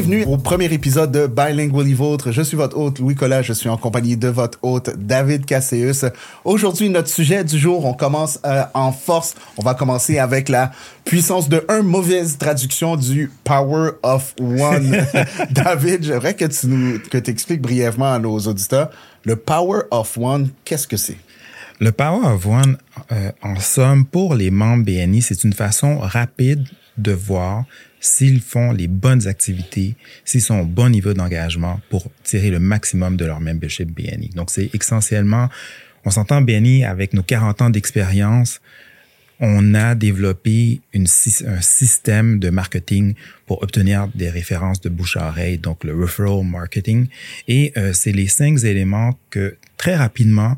Bienvenue au premier épisode de Bilingually Vôtre. Je suis votre hôte Louis Collat. Je suis en compagnie de votre hôte David Casseus. Aujourd'hui, notre sujet du jour, on commence euh, en force. On va commencer avec la puissance de un, mauvaise traduction du Power of One. David, j'aimerais que tu nous, que expliques brièvement à nos auditeurs le Power of One, qu'est-ce que c'est? Le Power of One, euh, en somme, pour les membres BNI, c'est une façon rapide de voir s'ils font les bonnes activités, s'ils sont au bon niveau d'engagement pour tirer le maximum de leur membership BNI. Donc, c'est essentiellement, on s'entend BNI avec nos 40 ans d'expérience, on a développé un système de marketing pour obtenir des références de bouche à oreille, donc le referral marketing. Et euh, c'est les cinq éléments que très rapidement,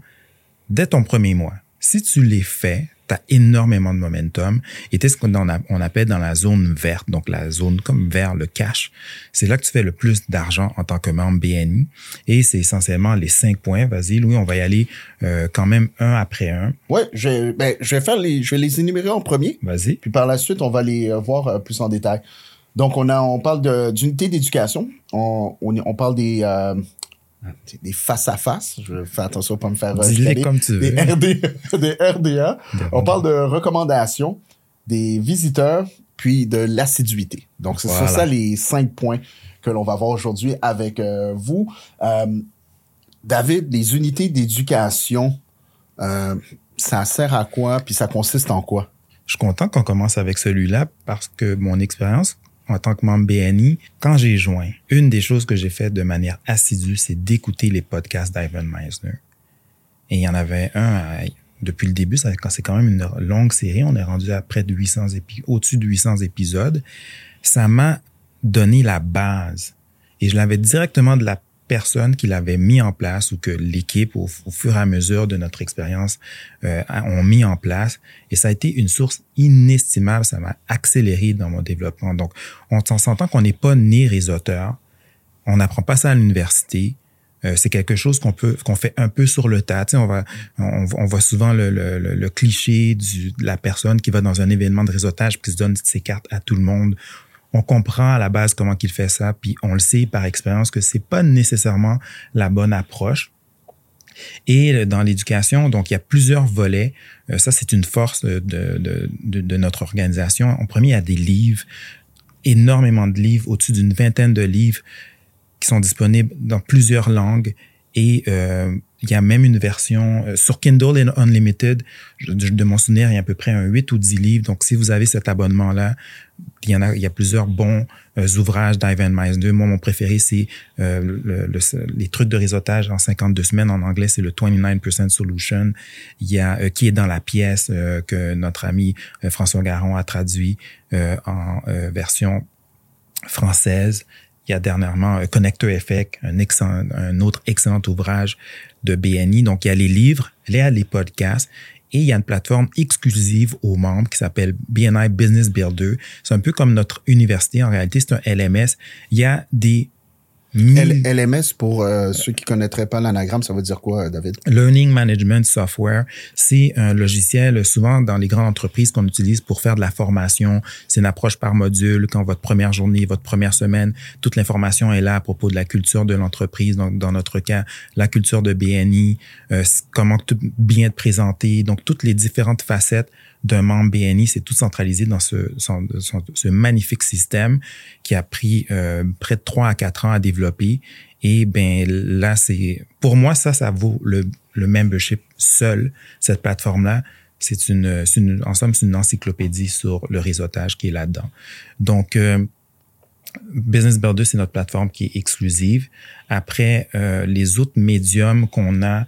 dès ton premier mois, si tu les fais, tu énormément de momentum. Et tu ce qu'on on appelle dans la zone verte, donc la zone comme vers le cash. C'est là que tu fais le plus d'argent en tant que membre BNI. Et c'est essentiellement les cinq points. Vas-y, Louis, on va y aller euh, quand même un après un. Ouais, je, ben, je vais faire les, je vais les énumérer en premier. Vas-y. Puis par la suite, on va les euh, voir euh, plus en détail. Donc, on a, on parle d'unité d'éducation. On, on, parle des, des face à face. Je fais attention à pas me faire dis comme tu veux. Des, RDA. On parle de recommandations, des visiteurs, puis de l'assiduité. Donc c'est ça les cinq points que l'on va voir aujourd'hui avec euh, vous. Euh, David, les unités d'éducation, euh, ça sert à quoi, puis ça consiste en quoi? Je suis content qu'on commence avec celui-là parce que mon expérience en tant que membre BNI, quand j'ai joint, une des choses que j'ai fait de manière assidue, c'est d'écouter les podcasts d'Ivan Meisner. Et il y en avait un depuis le début, c'est quand même une longue série, on est rendu à près de 800 épisodes, au-dessus de 800 épisodes. Ça m'a donné la base. Et je l'avais directement de la personnes qui l'avaient mis en place ou que l'équipe, au, fur et à mesure de notre expérience, euh, ont mis en place. Et ça a été une source inestimable. Ça m'a accéléré dans mon développement. Donc, on s'entend qu'on n'est pas né réseauteur. On n'apprend pas ça à l'université. Euh, c'est quelque chose qu'on peut qu'on fait un peu sur le tas. Tu sais, on va on, voit souvent le, le, le, cliché du, de la personne qui va dans un événement de réseautage qui se donne ses cartes à tout le monde on comprend à la base comment qu'il fait ça, puis on le sait par expérience que c'est pas nécessairement la bonne approche. Et euh, dans l'éducation, donc il y a plusieurs volets. Euh, ça, c'est une force de, de, de, notre organisation. En premier, il y a des livres, énormément de livres, au-dessus d'une vingtaine de livres qui sont disponibles dans plusieurs langues. Et euh, il y a même une version euh, sur Kindle Unlimited. de mon souvenir, il y a à peu près un 8 ou 10 livres. Donc, si vous avez cet abonnement-là, il y en a, il y a plusieurs bons euh, ouvrages d'Ivan Meisner. Moi, mon préféré, c'est euh, les trucs de réseautage en 52 semaines. En anglais, c'est le 29% Solution. Il y a qui est dans la pièce que notre ami François Garon a traduit en version française. Il y a dernièrement Connector Effect, un, un autre excellent ouvrage de BNI. Donc, il y a les livres, il y a les podcasts et il y a une plateforme exclusive aux membres qui s'appelle BNI Business Builder. C'est un peu comme notre université. En réalité, c'est un LMS. Il y a des LMS, pour euh, ceux qui connaîtraient pas l'anagramme, ça veut dire quoi, euh, David? Learning Management Software. C'est un logiciel souvent dans les grandes entreprises qu'on utilise pour faire de la formation. C'est une approche par module. Quand votre première journée, votre première semaine, toute l'information est là à propos de la culture de l'entreprise. Donc, dans notre cas, la culture de BNI, euh, comment tout bien être présenté. Donc, toutes les différentes facettes d'un membre BNI, c'est tout centralisé dans ce, ce, magnifique système qui a pris euh, près de trois à quatre ans à développer. Et ben là, c'est pour moi ça, ça vaut le, le membership seul. Cette plateforme-là, c'est une, une, en somme, c'est une encyclopédie sur le réseautage qui est là-dedans. Donc euh, Business Builder, c'est notre plateforme qui est exclusive. Après, euh, les autres médiums qu'on a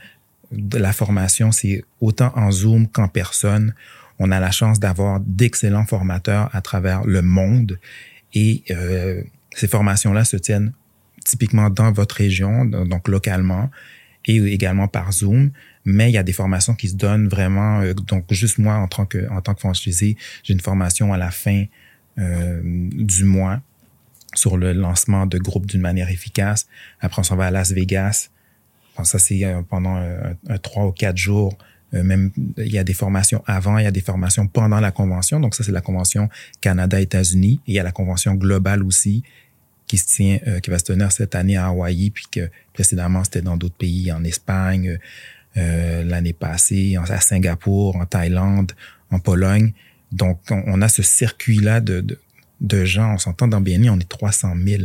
de la formation, c'est autant en Zoom qu'en personne on a la chance d'avoir d'excellents formateurs à travers le monde et euh, ces formations-là se tiennent typiquement dans votre région, donc localement et également par Zoom. Mais il y a des formations qui se donnent vraiment. Euh, donc, juste moi, en tant que, en tant que franchisé, j'ai une formation à la fin euh, du mois sur le lancement de groupes d'une manière efficace. Après, on s'en va à Las Vegas. ça, c'est pendant un, trois ou quatre jours euh, même, il y a des formations avant, il y a des formations pendant la convention. Donc ça, c'est la convention Canada-États-Unis. il y a la convention globale aussi qui se tient, euh, qui va se tenir cette année à Hawaï, puis que précédemment c'était dans d'autres pays, en Espagne, euh, l'année passée, à Singapour, en Thaïlande, en Pologne. Donc, on, a ce circuit-là de, de, gens. On s'entend dans BNI, on est 300 000.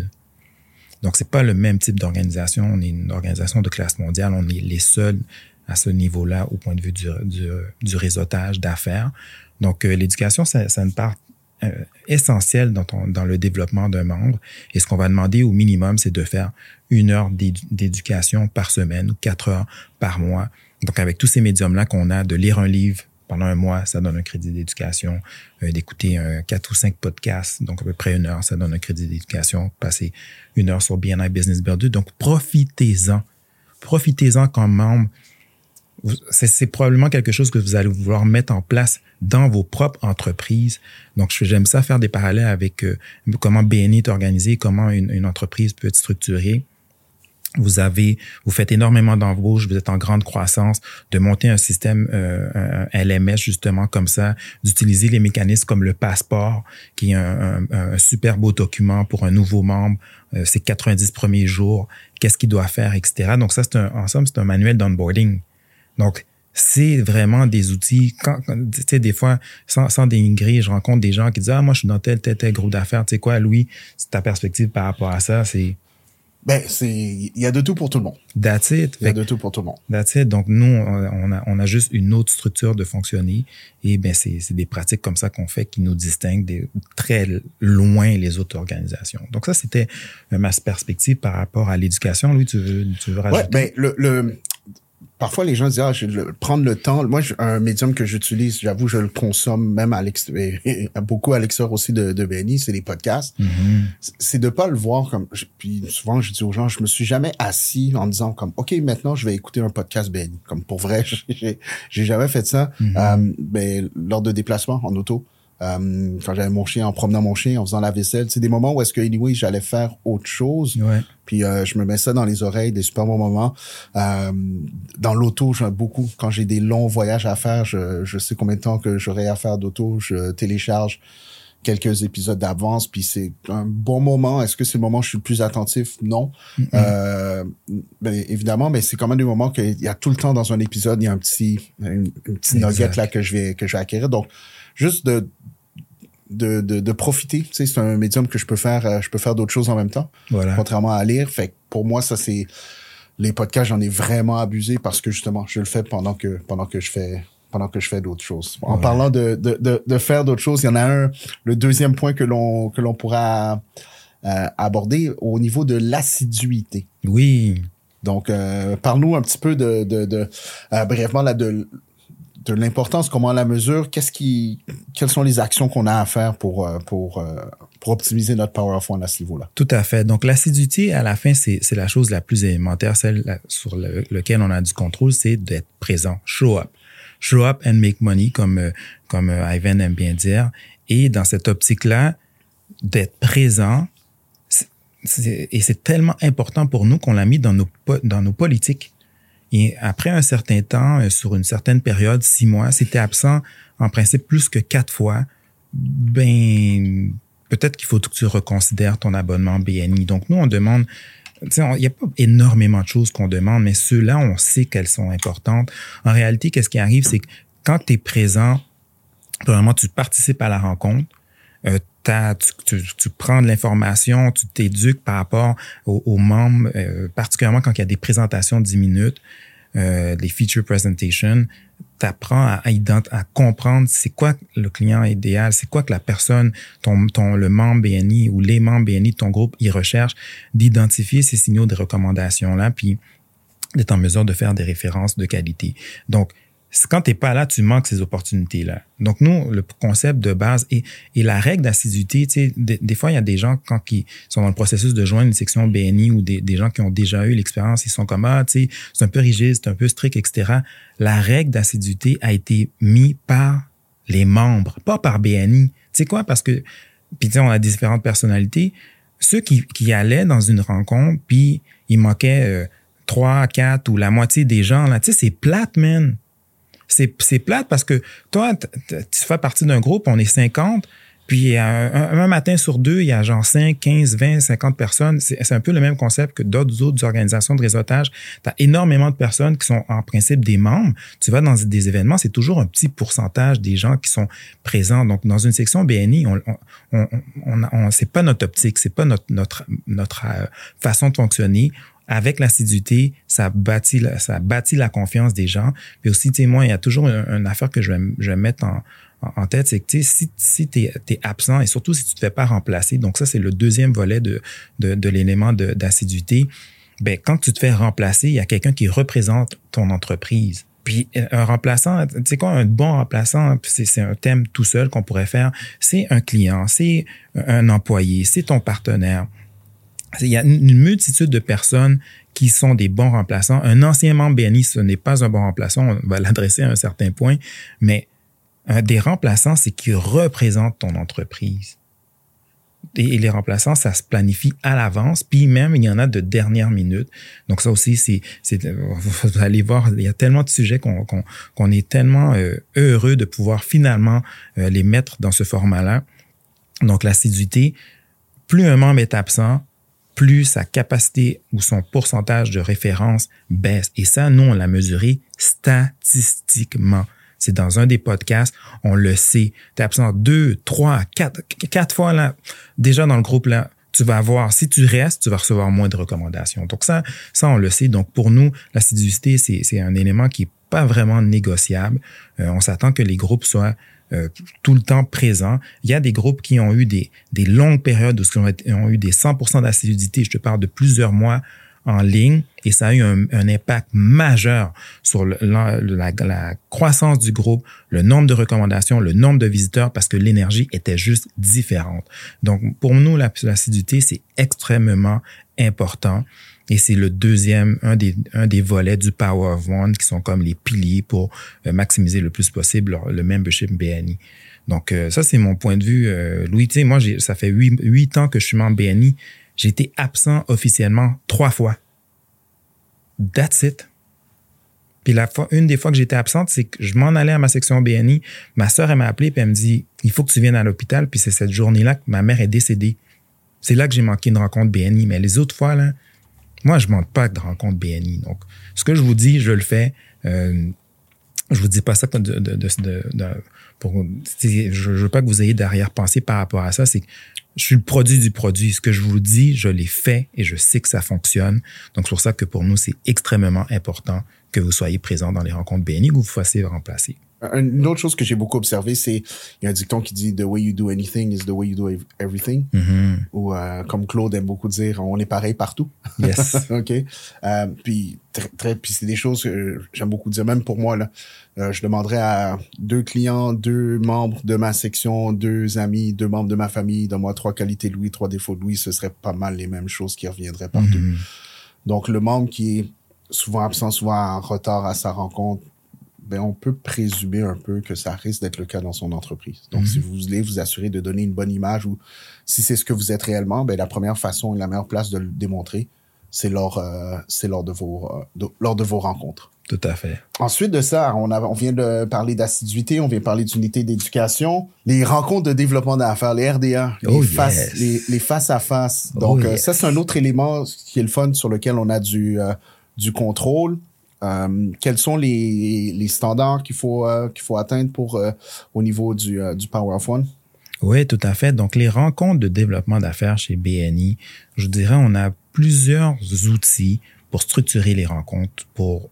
Donc, c'est pas le même type d'organisation. On est une organisation de classe mondiale. On est les seuls à ce niveau-là au point de vue du, du, du réseautage d'affaires. Donc, euh, l'éducation, ça, ça une part euh, essentielle dans, ton, dans le développement d'un membre. Et ce qu'on va demander au minimum, c'est de faire une heure d'éducation par semaine ou quatre heures par mois. Donc, avec tous ces médiums-là qu'on a, de lire un livre pendant un mois, ça donne un crédit d'éducation. Euh, d'écouter un quatre ou cinq podcasts, donc à peu près une heure, ça donne un crédit d'éducation. Passer une heure sur BNI Business Builder. Donc, profitez-en. Profitez-en comme membre. C'est probablement quelque chose que vous allez vouloir mettre en place dans vos propres entreprises. Donc, j'aime ça faire des parallèles avec euh, comment BNI est organisé, comment une, entreprise peut être structurée vous avez, vous faites énormément d'embauches, vous êtes en grande croissance, de monter un système euh, un LMS justement comme ça, d'utiliser les mécanismes comme le passeport, qui est un, super beau document pour un nouveau membre, euh, c'est 90 premiers jours, qu'est-ce qu'il doit faire, etc. Donc ça, c'est un, en somme, c'est un manuel d'onboarding. Donc, c'est vraiment des outils. Quand, tu sais, des fois, sans, sans dénigrer, je rencontre des gens qui disent, ah, moi, je suis dans tel, tel, tel groupe d'affaires. Tu sais quoi, Louis, ta perspective par rapport à ça, c'est ben, c'est, il y a de tout pour tout le monde. That's it. Il y a de tout pour tout le monde. That's it. Donc, nous, on a, on a juste une autre structure de fonctionner. Et ben, c'est, c'est des pratiques comme ça qu'on fait qui nous distinguent des, très loin les autres organisations. Donc, ça, c'était ma perspective par rapport à l'éducation. Louis, tu veux, tu veux rajouter? Ouais, ben, le, le, parfois les gens disent ah je vais prendre le temps moi un médium que j'utilise j'avoue je le consomme même à l'extérieur beaucoup à l'extérieur aussi de, de BNI c'est les podcasts mm-hmm. c'est de pas le voir comme puis souvent je dis aux gens je me suis jamais assis en disant comme ok maintenant je vais écouter un podcast BNI comme pour vrai j'ai j'ai jamais fait ça mm-hmm. euh, ben, lors de déplacements en auto euh, quand j'avais mon chien, en promenant mon chien, en faisant la vaisselle. C'est des moments où est-ce que, anyway, j'allais faire autre chose. Ouais. Puis euh, je me mets ça dans les oreilles, des super bons moments. Euh, dans l'auto, j'aime beaucoup. Quand j'ai des longs voyages à faire, je, je sais combien de temps que j'aurai à faire d'auto. Je télécharge quelques épisodes d'avance, puis c'est un bon moment. Est-ce que c'est le moment où je suis le plus attentif? Non. Mm-hmm. Euh, ben, évidemment, mais c'est quand même des moments qu'il y a tout le temps dans un épisode, il y a un petit, une, une petite nugget là que je vais que je vais acquérir. Donc, juste de de, de, de profiter. Tu sais, c'est un médium que je peux faire, euh, je peux faire d'autres choses en même temps. Voilà. Contrairement à lire. Fait que pour moi, ça c'est les podcasts, j'en ai vraiment abusé parce que justement, je le fais pendant que pendant que je fais pendant que je fais d'autres choses. En Ouais. parlant de, de, de, de faire d'autres choses, il y en a un, le deuxième point que l'on que l'on pourra euh, aborder au niveau de l'assiduité. Oui. Donc, euh, parle-nous un petit peu de, de, de euh, brièvement là de l'importance, comment on la mesure, qu'est-ce qui, quelles sont les actions qu'on a à faire pour euh, pour euh, pour optimiser notre power of one à ce niveau-là? Tout à fait. Donc, l'assiduité, à la fin, c'est la chose la plus élémentaire, celle sur le- lequel on a du contrôle, c'est d'être présent. Show up. Show up and make money, comme, euh, comme Ivan aime bien dire. Et dans cette optique-là, d'être présent, et c'est tellement important pour nous qu'on l'a mis dans nos, dans nos politiques. Et après un certain temps, euh, sur une certaine période, six mois, si tu es absent en principe plus que quatre fois, ben peut-être qu'il faut que tu reconsidères ton abonnement BNI. Donc nous, on demande, il n'y a pas énormément de choses qu'on demande, mais ceux-là, on sait qu'elles sont importantes. En réalité, qu'est-ce qui arrive, c'est que quand tu es présent, premièrement, tu participes à la rencontre, euh, tu, tu, tu prends de l'information, tu t'éduques par rapport aux, aux membres, euh, particulièrement quand il y a des présentations de 10 minutes, euh, des feature presentations, tu apprends à, à, à comprendre c'est quoi le client idéal, c'est quoi que la personne, ton, ton, le membre BNI ou les membres BNI de ton groupe, ils recherchent, d'identifier ces signaux de recommandation-là, puis d'être en mesure de faire des références de qualité. Donc, quand tu n'es pas là, tu manques ces opportunités-là. Donc, nous, le concept de base et, la règle d'assiduité, des, des fois, il y a des gens, quand ils sont dans le processus de joindre une section BNI ou des, gens qui ont déjà eu l'expérience, ils sont comme, ah, c'est un peu rigide, c'est un peu strict, etc. La règle d'assiduité a été mise par les membres, pas par BNI. Tu sais quoi? Parce que, puis on a différentes personnalités. Ceux qui, qui allaient dans une rencontre, puis ils manquaient euh, trois, quatre ou la moitié des gens, là, tu sais, c'est plate, man c'est plate parce que toi, tu fais partie d'un groupe, on est 50, Puis un, matin sur deux, il y a genre 5, 15, 20, 50 personnes. C'est un peu le même concept que d'autres autres organisations de réseautage. Tu as énormément de personnes qui sont en principe des membres. Tu vas dans des événements, c'est toujours un petit pourcentage des gens qui sont présents. Donc, dans une section BNI, on, on, on, on c'est pas notre optique, c'est pas notre, notre, notre euh, façon de fonctionner avec l'assiduité, ça bâtit, ça bâtit la confiance des gens. Puis aussi, tu sais, moi, il y a toujours une, affaire que je vais, je vais mettre en, en tête, c'est que si, si tu es, absent et surtout si tu te fais pas remplacer, donc ça, c'est le deuxième volet de, de, de l'élément d'assiduité, ben, quand tu te fais remplacer, il y a quelqu'un qui représente ton entreprise. Puis un remplaçant, tu sais quoi, un bon remplaçant, c'est un thème tout seul qu'on pourrait faire. C'est un client, c'est un employé, c'est ton partenaire. Il y a une multitude de personnes qui sont des bons remplaçants. Un ancien membre BNI, ce n'est pas un bon remplaçant, on va l'adresser à un certain point, mais des remplaçants, c'est qui représente ton entreprise. Et, les remplaçants, ça se planifie à l'avance, puis même il y en a de dernière minute. Donc ça aussi, c'est, vous allez voir, il y a tellement de sujets qu'on, qu'on, est tellement euh, heureux de pouvoir finalement euh, les mettre dans ce format-là. Donc l'assiduité, plus un membre est absent, plus sa capacité ou son pourcentage de référence baisse. Et ça, nous, on l'a mesuré statistiquement. C'est dans un des podcasts, on le sait. Tu es absent deux, trois, quatre, quatre fois là, déjà dans le groupe là. Tu vas avoir, si tu restes, tu vas recevoir moins de recommandations. Donc ça, ça on le sait. Donc pour nous, l'assiduité, c'est, un élément qui est pas vraiment négociable. Euh, on s'attend que les groupes soient euh, tout le temps présents. Il y a des groupes qui ont eu des, des longues périodes où ils ont eu des 100% d'assiduité. Je te parle de plusieurs mois en ligne et ça a eu un, impact majeur sur la, la, croissance du groupe, le nombre de recommandations, le nombre de visiteurs parce que l'énergie était juste différente. Donc pour nous, l'assiduité, c'est extrêmement important. Et c'est le deuxième, un des, un des volets du Power of One qui sont comme les piliers pour euh, maximiser le plus possible le, membership BNI. Donc, euh, ça, c'est mon point de vue. Euh, Louis, tu sais, moi, ça fait huit, huit ans que je suis membre BNI. J'ai été absent officiellement trois fois. That's it. Puis la fois, une des fois que j'étais absente, c'est que je m'en allais à ma section BNI. Ma sœur, elle m'a appelé puis elle me dit, il faut que tu viennes à l'hôpital. Puis c'est cette journée-là que ma mère est décédée. C'est là que j'ai manqué une rencontre BNI. Mais les autres fois, là, moi, je manque pas de rencontre BNI. Donc, ce que je vous dis, je le fais. Euh, je vous dis pas ça de, de, pour, je, veux pas que vous ayez derrière-pensée par rapport à ça. C'est que je suis le produit du produit. Ce que je vous dis, je l'ai fait et je sais que ça fonctionne. Donc, c'est pour ça que pour nous, c'est extrêmement important que vous soyez présent dans les rencontres BNI ou que vous fassiez remplacer. Une autre chose que j'ai beaucoup observé, c'est il y a un dicton qui dit the way you do anything is the way you do everything. Mm-hmm. Ou euh, comme Claude aime beaucoup dire, on est pareil partout. Yes. ok. Euh, puis très, très puis c'est des choses que j'aime beaucoup dire. Même pour moi là, euh, je demanderais à deux clients, deux membres de ma section, deux amis, deux membres de ma famille, donne-moi trois qualités de Louis, trois défauts de Louis, ce serait pas mal les mêmes choses qui reviendraient partout. Mm-hmm. Donc le membre qui est souvent absent, souvent en retard à sa rencontre ben, on peut présumer un peu que ça risque d'être le cas dans son entreprise. Donc, mhm. si vous voulez vous assurer de donner une bonne image ou si c'est ce que vous êtes réellement, ben, la première façon et la meilleure place de le démontrer, c'est lors, euh, c'est lors de vos, euh, lors de vos rencontres. Tout à fait. Ensuite de ça, on, a, on vient de parler d'assiduité, on vient de parler d'unité d'éducation, les rencontres de développement d'affaires, les RDA, les, oh, face, les, les, face à face. Oh, Donc, euh, ça, c'est un autre élément qui est le fun sur lequel on a du, du contrôle. Euh, quels sont les, les standards qu'il faut euh, qu'il faut atteindre pour euh, au niveau du, du Power of One? Oui, tout à fait. Donc, les rencontres de développement d'affaires chez BNI, je dirais, on a plusieurs outils pour structurer les rencontres, pour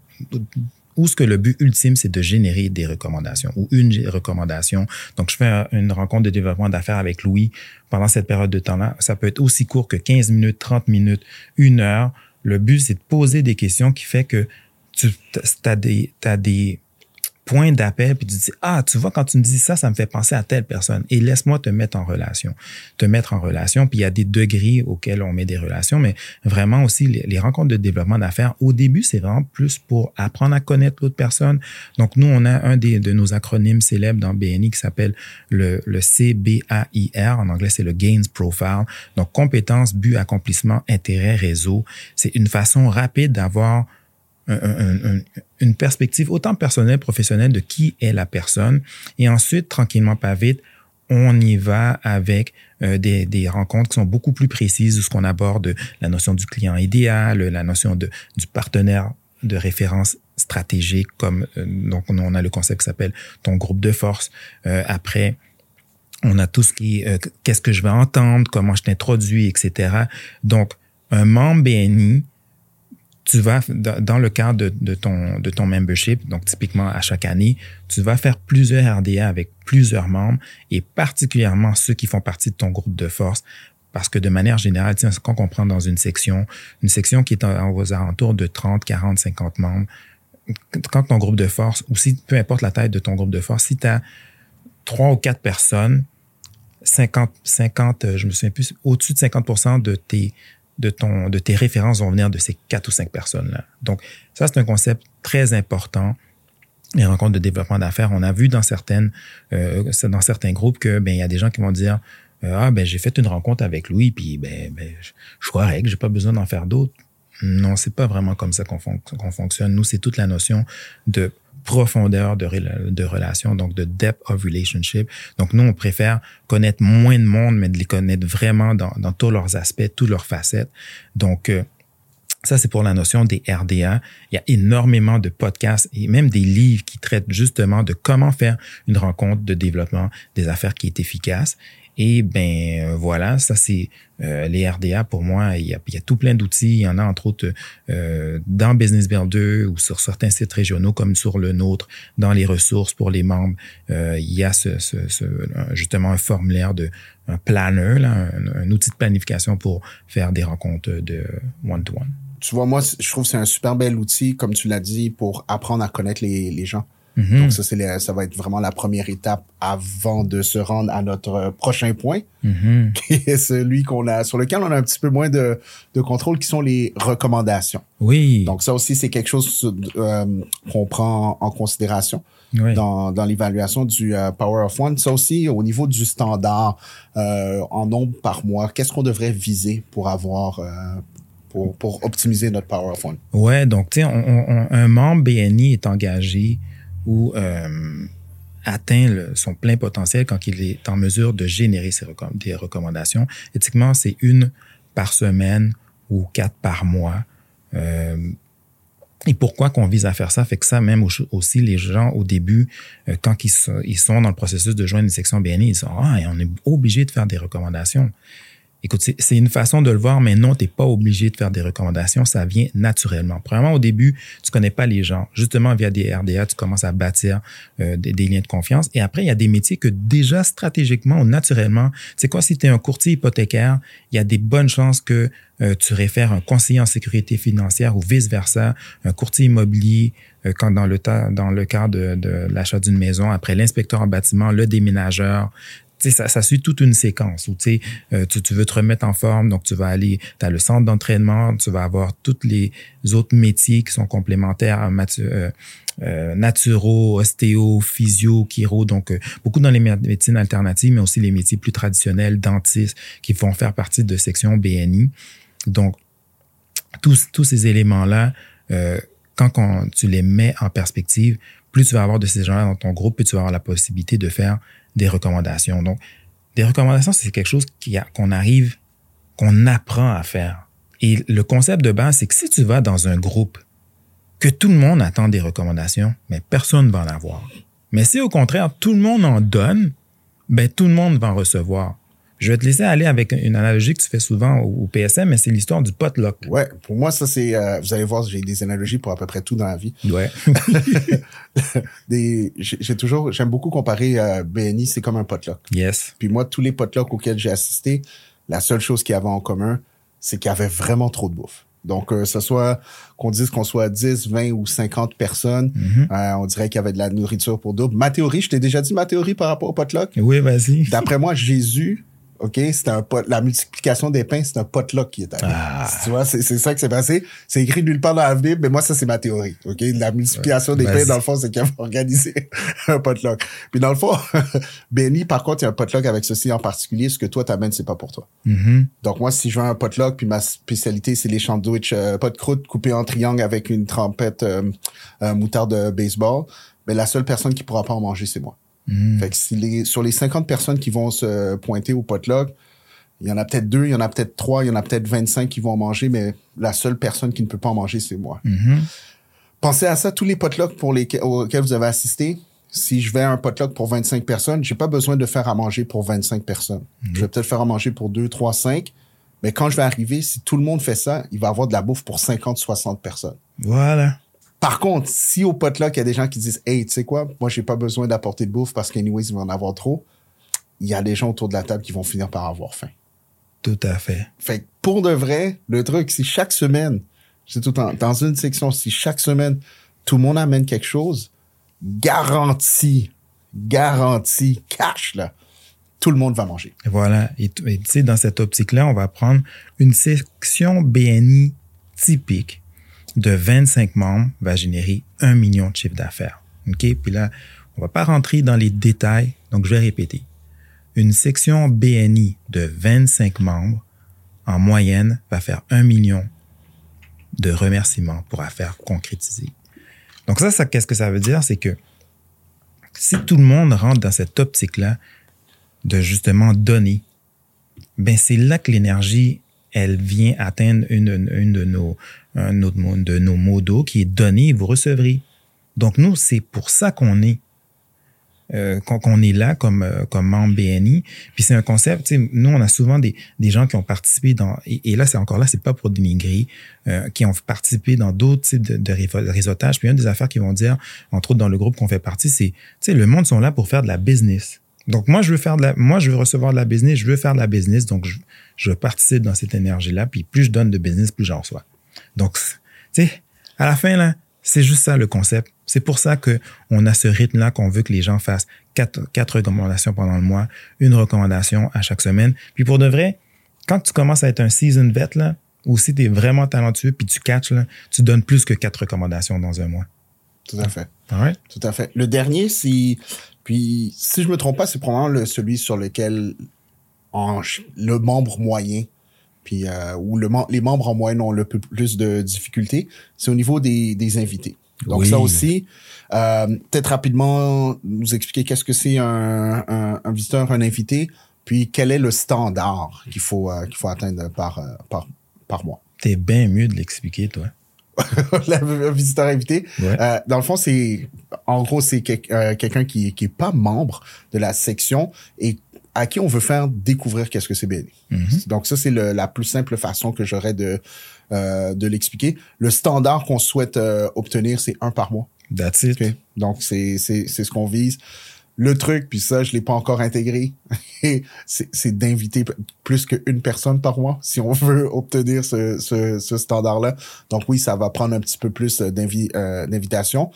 où ce que le but ultime, c'est de générer des recommandations ou une recommandation. Donc, je fais une rencontre de développement d'affaires avec Louis pendant cette période de temps-là. Ça peut être aussi court que 15 minutes, 30 minutes, une heure. Le but, c'est de poser des questions qui fait que tu as des, as des point d'appel, puis tu dis, ah, tu vois, quand tu me dis ça, ça me fait penser à telle personne. Et laisse-moi te mettre en relation. Te mettre en relation, puis il y a des degrés auxquels on met des relations, mais vraiment aussi les, rencontres de développement d'affaires, au début, c'est vraiment plus pour apprendre à connaître l'autre personne. Donc, nous, on a un des, de nos acronymes célèbres dans BNI qui s'appelle le, le CBAIR. En anglais, c'est le Gains Profile. Donc, compétences, but, accomplissement, intérêt, réseau. C'est une façon rapide d'avoir une perspective autant personnelle, professionnelle de qui est la personne. Et ensuite, tranquillement, pas vite, on y va avec euh, des, des, rencontres qui sont beaucoup plus précises, où ce qu'on aborde la notion du client idéal, la notion de, du partenaire de référence stratégique, comme euh, donc on a le concept qui s'appelle ton groupe de force. Euh, après, on a tout ce qui est qu'est-ce que je vais entendre, comment je t'introduis, etc. Donc, un membre BNI tu vas, dans le cadre de, ton, de ton membership, donc typiquement à chaque année, tu vas faire plusieurs RDA avec plusieurs membres et particulièrement ceux qui font partie de ton groupe de force. Parce que de manière générale, quand on prend dans une section, une section qui est aux alentours de 30, 40, 50 membres, quand ton groupe de force, ou si, peu importe la taille de ton groupe de force, si tu as trois ou quatre personnes, 50, 50, je me souviens plus, au-dessus de 50% de tes, de, ton, de tes références vont venir de ces quatre ou cinq personnes-là. Donc, ça, c'est un concept très important. Les rencontres de développement d'affaires, on a vu dans certaines, euh, dans certains groupes que ben y a des gens qui vont dire euh, ah ben j'ai fait une rencontre avec Louis puis ben, ben je, je suis correct, j'ai pas besoin d'en faire d'autres. Non, c'est pas vraiment comme ça qu'on fonctionne. Nous, c'est toute la notion de profondeur de, de relation, donc de depth of relationship. Donc, nous, on préfère connaître moins de monde, mais de les connaître vraiment dans, dans tous leurs aspects, toutes leurs facettes. Donc, euh, ça, c'est pour la notion des RDA. Il y a énormément de podcasts et même des livres qui traitent justement de comment faire une rencontre de développement des affaires qui est efficace. Et ben euh, voilà, ça c'est euh, les RDA pour moi. Il y a, il y a tout plein d'outils. Il y en a entre autres euh, dans Business Builder ou sur certains sites régionaux comme sur le nôtre, dans les ressources pour les membres. il y a ce, ce, justement un formulaire de un planner, là, un, outil de planification pour faire des rencontres de one-to-one. Tu vois, moi, je trouve que c'est un super bel outil, comme tu l'as dit, pour apprendre à connaître les, les gens. Mm-hmm. Donc ça, c'est ça va être vraiment la première étape avant de se rendre à notre prochain point, mm-hmm. qui est celui qu'on a, sur lequel on a un petit peu moins de, de contrôle, qui sont les recommandations. Oui. Donc ça aussi, c'est quelque chose euh, qu'on prend en considération. Dans, dans l'évaluation du euh, Power of One. Ça aussi, au niveau du standard euh, en nombre par mois, qu'est-ce qu'on devrait viser pour avoir euh, pour, pour optimiser notre Power of One? Ouais, donc tu sais, un membre BNI est engagé ou euh, atteint son plein potentiel quand il est en mesure de générer des recommandations. Éthiquement, c'est une par semaine ou quatre par mois. Euh, et pourquoi qu'on vise à faire ça? Fait que ça, même aussi, les gens, au début, euh, quand ils sont dans le processus de joindre une section BNI, ils sont, ah, on est obligé de faire des recommandations. Écoute, c'est une façon de le voir, mais non, tu n'es pas obligé de faire des recommandations, ça vient naturellement. Premièrement, au début, tu connais pas les gens. Justement, via des RDA, tu commences à bâtir euh, des, liens de confiance. Et après, il y a des métiers que déjà stratégiquement ou naturellement, c'est quoi si tu es un courtier hypothécaire, il y a des bonnes chances que euh, tu réfères un conseiller en sécurité financière ou vice-versa, un courtier immobilier, euh, quand dans le, dans le cas de l'achat d'une maison, après l'inspecteur en bâtiment, le déménageur, ça, suit toute une séquence où euh, tu, veux te remettre en forme, donc tu vas aller, tu as le centre d'entraînement, tu vas avoir tous les autres métiers qui sont complémentaires, euh, euh, naturaux, ostéo, physio, chiro, donc euh, beaucoup dans les médecines alternatives, mais aussi les métiers plus traditionnels, dentistes, qui vont faire partie de section BNI. Donc, tous, ces éléments-là, euh, quand tu les mets en perspective, plus tu vas avoir de ces gens-là dans ton groupe, plus tu vas avoir la possibilité de faire des recommandations. Donc, des recommandations, c'est quelque chose qu'on arrive, qu'on apprend à faire. Et le concept de base, c'est que si tu vas dans un groupe, que tout le monde attend des recommandations, mais personne ne va en avoir. Mais si au contraire, tout le monde en donne, ben tout le monde va en recevoir. Je vais te laisser aller avec une analogie que tu fais souvent au, PSM, mais c'est l'histoire du potluck. Ouais, pour moi, ça c'est, euh, vous allez voir, j'ai des analogies pour à peu près tout dans la vie. Ouais. j'ai toujours, j'aime beaucoup comparer euh, BNI, c'est comme un potluck. Yes. Puis moi, tous les potlucks auxquels j'ai assisté, la seule chose qu'il y avait en commun, c'est qu'il y avait vraiment trop de bouffe. Donc, euh, ce soit qu'on dise qu'on soit 10, 20 ou 50 personnes, mm-hmm. euh, on dirait qu'il y avait de la nourriture pour double. Ma théorie, je t'ai déjà dit ma théorie par rapport au potluck? Oui, vas-y. D'après moi, Jésus OK? C'était un pot, la multiplication des pains, c'est un potluck qui est arrivé. Ah. Tu vois, c'est, ça qui s'est passé. C'est écrit nulle part dans la Bible, mais moi, ça, c'est ma théorie. OK? La multiplication des pains, dans le fond, c'est qu'il a organisé un potluck. Puis dans le fond, Benny, par contre, il y a un potluck avec ceci en particulier. Ce que toi t'amènes, c'est pas pour toi. Mm-hmm. Donc moi, si je veux un potluck, puis ma spécialité, c'est les sandwichs, euh, pas de croûte, coupés en triangle avec une trempette euh, moutarde de baseball, mais la seule personne qui pourra pas en manger, c'est moi. Mhm. Fait que si les, sur les 50 personnes qui vont se pointer au potluck, il y en a peut-être deux, il y en a peut-être trois, il y en a peut-être 25 qui vont en manger, mais la seule personne qui ne peut pas en manger, c'est moi. Mhm. Pensez à ça, tous les potlucks pour lesquels, auxquels vous avez assisté. Si je vais à un potluck pour 25 personnes, j'ai pas besoin de faire à manger pour 25 personnes. Je vais peut-être faire à manger pour 2, 3, 5. Mais quand je vais arriver, si tout le monde fait ça, il va avoir de la bouffe pour 50, 60 personnes. Voilà. Par contre, si au potluck, il y a des gens qui disent Hey, tu sais quoi, moi, j'ai pas besoin d'apporter de bouffe parce qu'anyways, il va en avoir trop, il y a des gens autour de la table qui vont finir par avoir faim. Tout à fait. Fait que pour de vrai, le truc, si chaque semaine, c'est tout en, dans une section, si chaque semaine, tout le monde amène quelque chose, garanti, garanti, cash, là, tout le monde va manger. Voilà. Et tu sais, dans cette optique-là, on va prendre une section BNI typique de 25 membres va générer un million de chiffre d'affaires. OK? Puis là, on va pas rentrer dans les détails, donc je vais répéter. Une section BNI de 25 membres, en moyenne, va faire un million de remerciements pour affaires concrétisées. Donc ça, qu'est-ce que ça veut dire? C'est que si tout le monde rentre dans cette optique-là de justement donner, ben c'est là que l'énergie, elle vient atteindre une de nos un autre de nos mots d'eau qui est donner, vous recevrez. Donc nous, c'est pour ça qu'on est euh, qu'on est là comme euh, comme membre BNI. Puis c'est un concept. Nous, on a souvent des, des gens qui ont participé dans et, et là, c'est encore là, c'est pas pour dénigrer, euh, qui ont participé dans d'autres types de, de réseautage. Puis une des affaires qu'ils vont dire, entre autres dans le groupe qu'on fait partie, c'est, tu sais, le monde sont là pour faire de la business. Donc moi, je veux faire de la, moi, je veux recevoir de la business, je veux faire de la business, donc je, je participe dans cette énergie-là. Puis plus je donne de business, plus j'en reçois. Donc, tu sais, à la fin là, c'est juste ça le concept. C'est pour ça que on a ce rythme-là qu'on veut que les gens fassent quatre, quatre recommandations pendant le mois, une recommandation à chaque semaine. Puis pour de vrai, quand tu commences à être un season vet là, ou si tu es vraiment talentueux puis tu catches là, tu donnes plus que quatre recommandations dans un mois. Tout à fait. All right? Tout à fait. Le dernier, c'est, puis si je me trompe pas, c'est probablement le, celui sur lequel en, le membre moyen, puis euh, où le, les membres en moyenne ont le plus de difficultés, c'est au niveau des, des invités. Donc Oui. ça aussi, euh, peut-être rapidement nous expliquer qu'est-ce que c'est un, un, un visiteur, un invité, puis quel est le standard qu'il faut euh, qu'il faut atteindre par par par mois. T'es bien mieux de l'expliquer, toi. le visiteur invité. Ouais. Euh, dans le fond, c'est en gros c'est quel- quelqu'un qui qui est pas membre de la section et à qui on veut faire découvrir qu'est-ce que c'est BNI. Mhm. Donc ça c'est la plus simple façon que j'aurais de euh, de l'expliquer. Le standard qu'on souhaite euh, obtenir c'est un par mois. That's it. OK? Donc c'est c'est c'est ce qu'on vise. Le truc, puis ça, je l'ai pas encore intégré, c'est d'inviter plus qu'une personne par mois si on veut obtenir ce, ce, ce standard-là. Donc oui, ça va prendre un petit peu plus euh, d'invi- euh, d'invitations.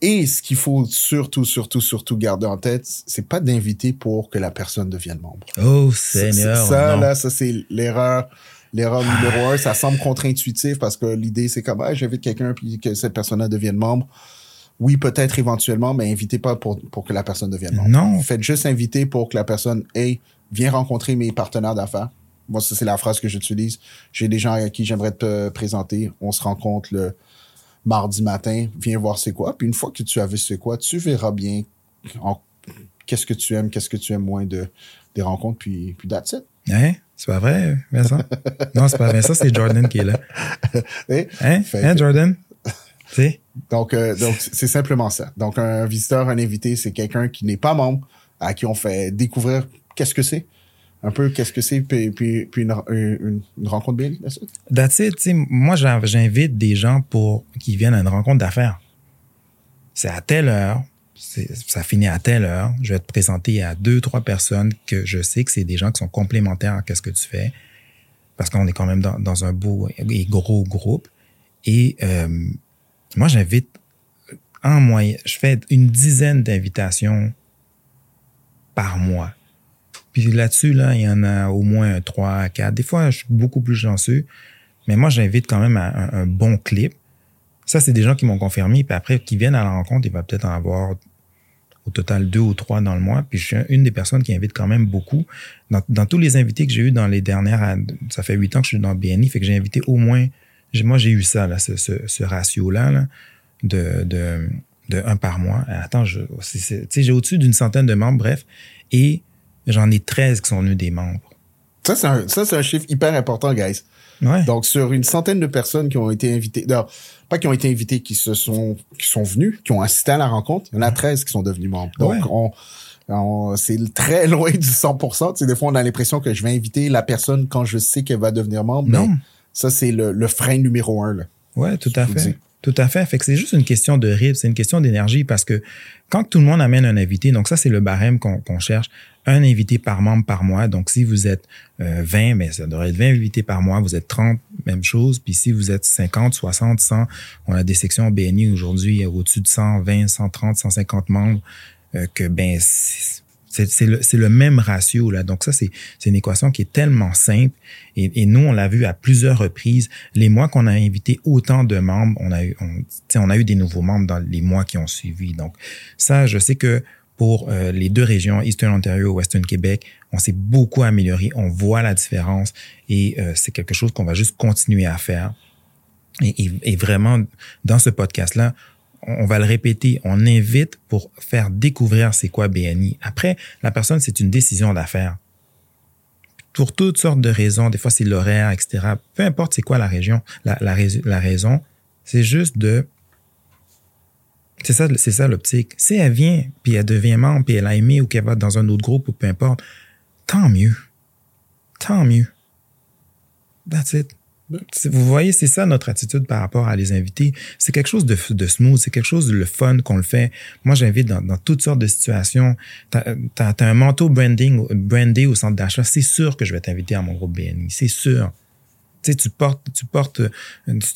Et ce qu'il faut surtout, surtout, surtout garder en tête, c'est pas d'inviter pour que la personne devienne membre. Oh, C'est- Seigneur. c'est- ça, non. là, ça, c'est l'erreur. L'erreur numéro un, ça semble contre-intuitif parce que l'idée, c'est comme, ah, j'invite quelqu'un puis que cette personne-là devienne membre. Oui, peut-être éventuellement, mais invitez pas pour, pour que la personne devienne membre. Non. Faites juste inviter pour que la personne, hey, viens rencontrer mes partenaires d'affaires. Moi, ça, c'est la phrase que j'utilise. J'ai des gens à qui j'aimerais te présenter. On se rencontre le mardi matin. Viens voir c'est quoi. Puis une fois que tu as vu c'est quoi, tu verras bien en- qu'est-ce que tu aimes, qu'est-ce que tu aimes moins de, des rencontres. Puis, puis that's it. Hein? C'est pas vrai, Vincent? non, c'est pas Vincent, c'est Jordan qui est là. Eh? Hein? Hein, Jordan? Donc, euh, donc c'est simplement ça. Donc, un visiteur, un invité, c'est quelqu'un qui n'est pas membre, à qui on fait découvrir qu'est-ce que c'est, un peu qu'est-ce que c'est, puis, puis, puis une, une, une rencontre bien. That's it. moi, j'in- j'invite des gens pour qui viennent à une rencontre d'affaires. C'est à telle heure, ça finit à telle heure. Je vais te présenter à deux, trois personnes que je sais que c'est des gens qui sont complémentaires à ce que tu fais. Parce qu'on est quand même dans, dans un beau et gros groupe. Et euh, moi, j'invite en moyenne, je fais une dizaine d'invitations par mois. Puis là-dessus, là, il y en a au moins 3, 4. Des fois, je suis beaucoup plus chanceux. Mais moi, j'invite quand même à un, bon clip. Ça, c'est des gens qui m'ont confirmé. Puis après, qui viennent à la rencontre, il va peut-être en avoir au total deux ou trois dans le mois. Puis je suis une des personnes qui invite quand même beaucoup. Dans, tous les invités que j'ai eu dans les dernières... Ça fait huit ans que je suis dans BNI, fait que j'ai invité au moins... Moi, j'ai eu ça, là, ce, ratio-là, là, de, de, un par mois. Attends, je, c'est- c'est- j'ai au-dessus d'une centaine de membres, bref, et j'en ai 13 qui sont venus des membres. Ça, c'est un, ça, c'est un chiffre hyper important, guys. Ouais. Donc, sur une centaine de personnes qui ont été invitées, non, pas qui ont été invitées, qui se sont, qui sont venues, qui ont assisté à la rencontre, il y en a 13 qui sont devenus membres. Donc, Ouais. on, on- c'est très loin du 100%. Tu sais, des fois, on a l'impression que je vais inviter la personne quand je sais qu'elle va devenir membre. Non. Mais ça, c'est le, le frein numéro un, là. Ouais, tout à fait. dis. Tout à fait. Fait que c'est juste une question de rythme, c'est une question d'énergie parce que quand tout le monde amène un invité, donc ça, c'est le barème qu'on qu'on cherche, un invité par membre par mois. Donc, si vous êtes euh, 20, mais ça devrait être 20 invités par mois. Vous êtes 30, même chose. Puis si vous êtes 50, 60, 100, on a des sections BNI aujourd'hui au-dessus de 120, 130, 150 membres, euh, que ben, c'est le, le même ratio là. Donc ça c'est une équation qui est tellement simple et, et nous on l'a vu à plusieurs reprises. Les mois qu'on a invité autant de membres, on a eu on, on a eu des nouveaux membres dans les mois qui ont suivi. Donc ça je sais que pour euh, les deux régions, Eastern Ontario, Western Québec, on s'est beaucoup amélioré, on voit la différence et euh, c'est quelque chose qu'on va juste continuer à faire. Et, et- et vraiment, dans ce podcast-là, on va le répéter, on invite pour faire découvrir c'est quoi BNI. Après, la personne, c'est une décision d'affaires. Pour toutes sortes de raisons, des fois c'est l'horaire, etc. Peu importe c'est quoi la région, la, la, la raison, c'est juste de... C'est ça, c'est ça l'optique. Si elle vient, puis elle devient membre, puis elle a aimé ou qu'elle va dans un autre groupe ou peu importe, tant mieux. Tant mieux. That's it. Vous voyez, c'est ça notre attitude par rapport à les invités. C'est quelque chose de, de smooth, c'est quelque chose de le fun qu'on le fait. Moi, j'invite dans, dans toutes sortes de situations. T'as as, un manteau branding, brandé au centre d'achat, c'est sûr que je vais t'inviter à mon groupe BNI, c'est sûr. Tu sais, tu portes, tu portes, euh,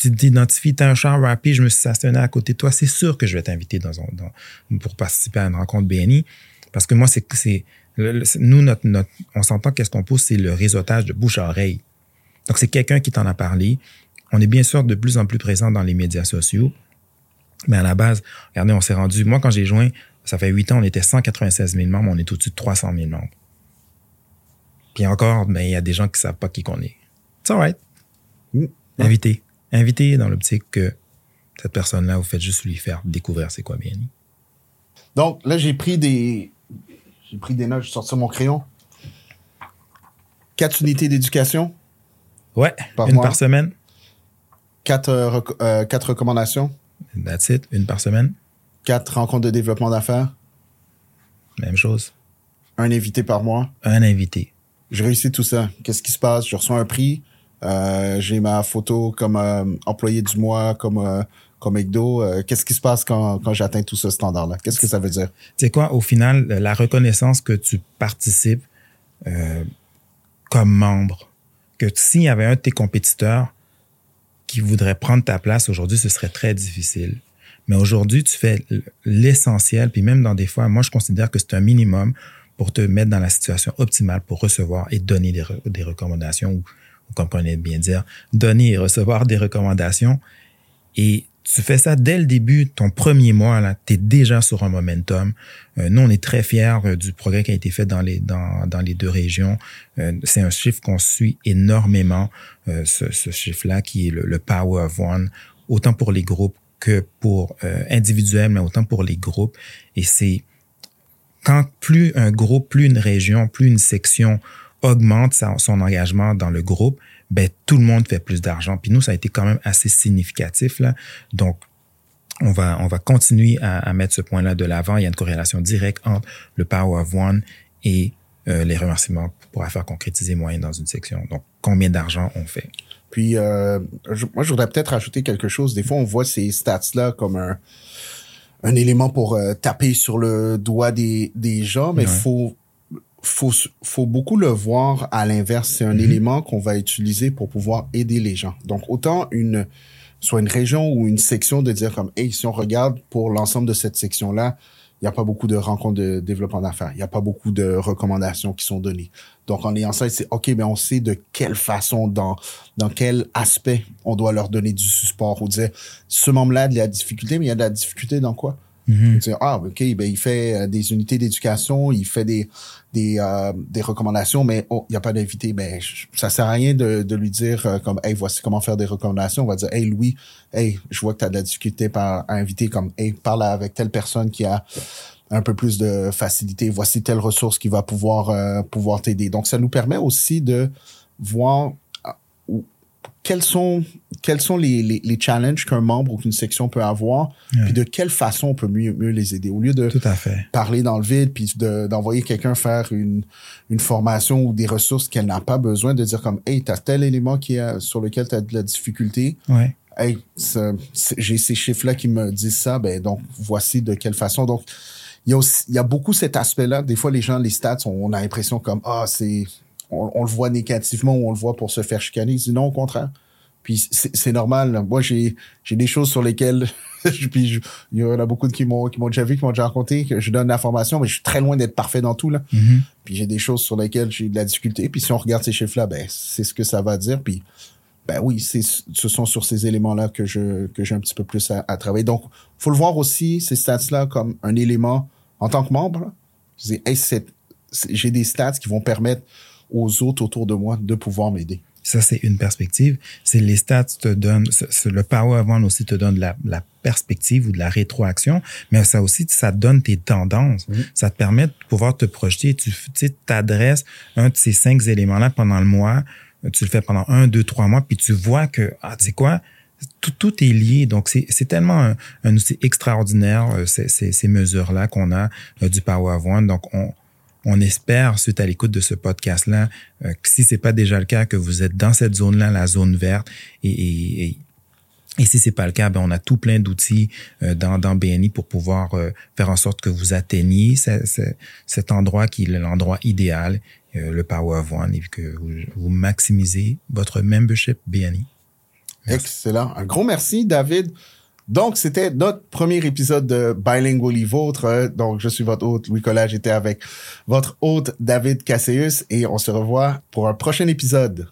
tu t'identifies, t'as un char rapide, je me suis stationné à côté de toi, c'est sûr que je vais t'inviter dans, pour participer à une rencontre BNI. Parce que moi, c'est, c'est, nous, notre, notre, on s'entend qu'est-ce qu'on pousse, c'est le réseautage de bouche à oreille. Donc, c'est quelqu'un qui t'en a parlé. On est bien sûr de plus en plus présent dans les médias sociaux. Mais à la base, regardez, on s'est rendu, moi, quand j'ai joint, ça fait huit ans, on était 196 000 membres, on est au-dessus de 300 000 membres. Puis encore, ben, il y a des gens qui savent pas qui qu'on est. It's all right. Mm. Invitez. Invitez dans l'optique que cette personne-là, vous faites juste lui faire découvrir c'est quoi BNI. Donc, là, j'ai pris des, j'ai pris des notes, j'ai sorti mon crayon. Quatre unités d'éducation, Ouais, Par une mois. par semaine. quatre, euh, rec- euh, quatre recommandations, That's it, une par semaine. quatre rencontres de développement d'affaires, Même chose. un invité par mois. Un invité. Je réussis tout ça. Qu'est-ce qui se passe? Je reçois un prix. Euh, j'ai ma photo comme euh, employé du mois, comme euh, comme McDo. Qu'est-ce qui se passe quand, quand j'atteins tout ce standard-là? Qu'est-ce que ça veut dire? Tu sais quoi, au final, la reconnaissance que tu participes comme membre, que s'il y avait un de tes compétiteurs qui voudrait prendre ta place aujourd'hui, ce serait très difficile. Mais aujourd'hui, tu fais l'essentiel, puis même dans des fois, moi, je considère que c'est un minimum pour te mettre dans la situation optimale pour recevoir et donner des, des recommandations, comme on aime bien dire, donner et recevoir des recommandations. Et tu fais ça dès le début, ton premier mois, là, tu es déjà sur un momentum. Euh, nous, on est très fiers euh, du progrès qui a été fait dans les, dans, dans les deux régions. Euh, c'est un chiffre qu'on suit énormément, ce, chiffre-là qui est le, Power of One, autant pour les groupes que pour individuels, mais autant pour les groupes. Et c'est quand plus un groupe, plus une région, plus une section augmente sa- son engagement dans le groupe, ben tout le monde fait plus d'argent. Puis nous, ça a été quand même assez significatif là. Donc on va on va continuer à, à mettre ce point-là de l'avant. Il y a une corrélation directe entre le Power of One et euh, les remerciements pour faire concrétiser moyen dans une section. Donc combien d'argent on fait? Puis, euh, je- moi, je voudrais peut-être ajouter quelque chose. Des fois, on voit ces stats-là comme un, un élément pour euh, taper sur le doigt des, des gens, mais Ouais. faut, faut, faut beaucoup le voir à l'inverse. C'est un Mhm. élément qu'on va utiliser pour pouvoir aider les gens. Donc, autant une, soit une région ou une section de dire comme, hey, si on regarde pour l'ensemble de cette section-là, il n'y a pas beaucoup de rencontres de développement d'affaires. Il n'y a pas beaucoup de recommandations qui sont données. Donc, en ayant ça, c'est OK, mais on sait de quelle façon, dans, dans quel aspect on doit leur donner du support ou dire, ce membre-là a de la difficulté, mais il y a de la difficulté dans quoi? Mhm. Ah, OK, ben, il fait euh, des unités d'éducation, il fait des, des, euh, des recommandations, mais oh, il n'y a pas d'invité. Ben, ça sert à rien de, de lui dire euh, comme, hey, voici comment faire des recommandations. On va dire, hey, Louis, hey, je vois que tu as de la difficulté à inviter, comme, hey, parle avec telle personne qui a un peu plus de facilité. Voici telle ressource qui va pouvoir, euh, pouvoir t'aider. Donc, ça nous permet aussi de voir ah, quels sont, quels sont les, les, les challenges qu'un membre ou qu'une section peut avoir, Ouais. puis de quelle façon on peut mieux, mieux les aider. Au lieu de Tout à fait. parler dans le vide, puis de- d'envoyer quelqu'un faire une, une formation ou des ressources qu'elle n'a pas besoin, de dire comme, hey, t'as tel élément qui sur lequel tu as de la difficulté, Ouais. hey, j'ai ces chiffres-là qui me disent ça, ben donc voici de quelle façon. Donc, il y a aussi, il y a beaucoup cet aspect-là. Des fois, les gens, les stats, on, on a l'impression comme ah c'est, on, on le voit négativement ou on le voit pour se faire chicaner. Non, au contraire. Puis c'est normal. Moi, j'ai j'ai des choses sur lesquelles puis je- il y en a beaucoup qui m'ont qui m'ont déjà vu, qui m'ont déjà raconté que je donne l'information, mais je suis très loin d'être parfait dans tout là. Mhm. Puis j'ai des choses sur lesquelles j'ai de la difficulté. Puis si on regarde ces chiffres-là, ben c'est ce que ça va dire. Puis ben oui, c'est ce sont sur ces éléments-là que je que j'ai un petit peu plus à, à travailler. Donc, faut le voir aussi ces stats-là comme un élément en tant que membre. là. Hey, j'ai des stats qui vont permettre aux autres autour de moi de pouvoir m'aider. Ça, c'est une perspective. C'est les stats te donnent, le Power One aussi te donne de la, la perspective ou de la rétroaction, mais ça aussi, ça te donne tes tendances. Ça te permet de pouvoir te projeter. Tu t'adresses un de ces cinq éléments-là pendant le mois. Tu le fais pendant un, deux, trois mois, puis tu vois que, ah, tu sais quoi, tout, tout est lié. Donc, c'est c'est tellement un, un outil extraordinaire, euh, ces, ces, ces mesures-là qu'on a euh, du Power One. Donc, on, on espère, suite à l'écoute de ce podcast-là, euh, que si c'est pas déjà le cas, que vous êtes dans cette zone-là, la zone verte, et, et, et, si c'est pas le cas, ben on a tout plein d'outils euh, dans, dans BNI pour pouvoir euh, faire en sorte que vous atteigniez ce- ce- cet endroit qui est l'endroit idéal, le Power of One, et que vous, maximisez votre membership BNI. Excellent. Un gros merci, David. Donc, c'était notre premier épisode de Bilingually Vôtre. Donc, je suis votre hôte, Louis. J'étais avec votre hôte, David Casseus, et on se revoit pour un prochain épisode.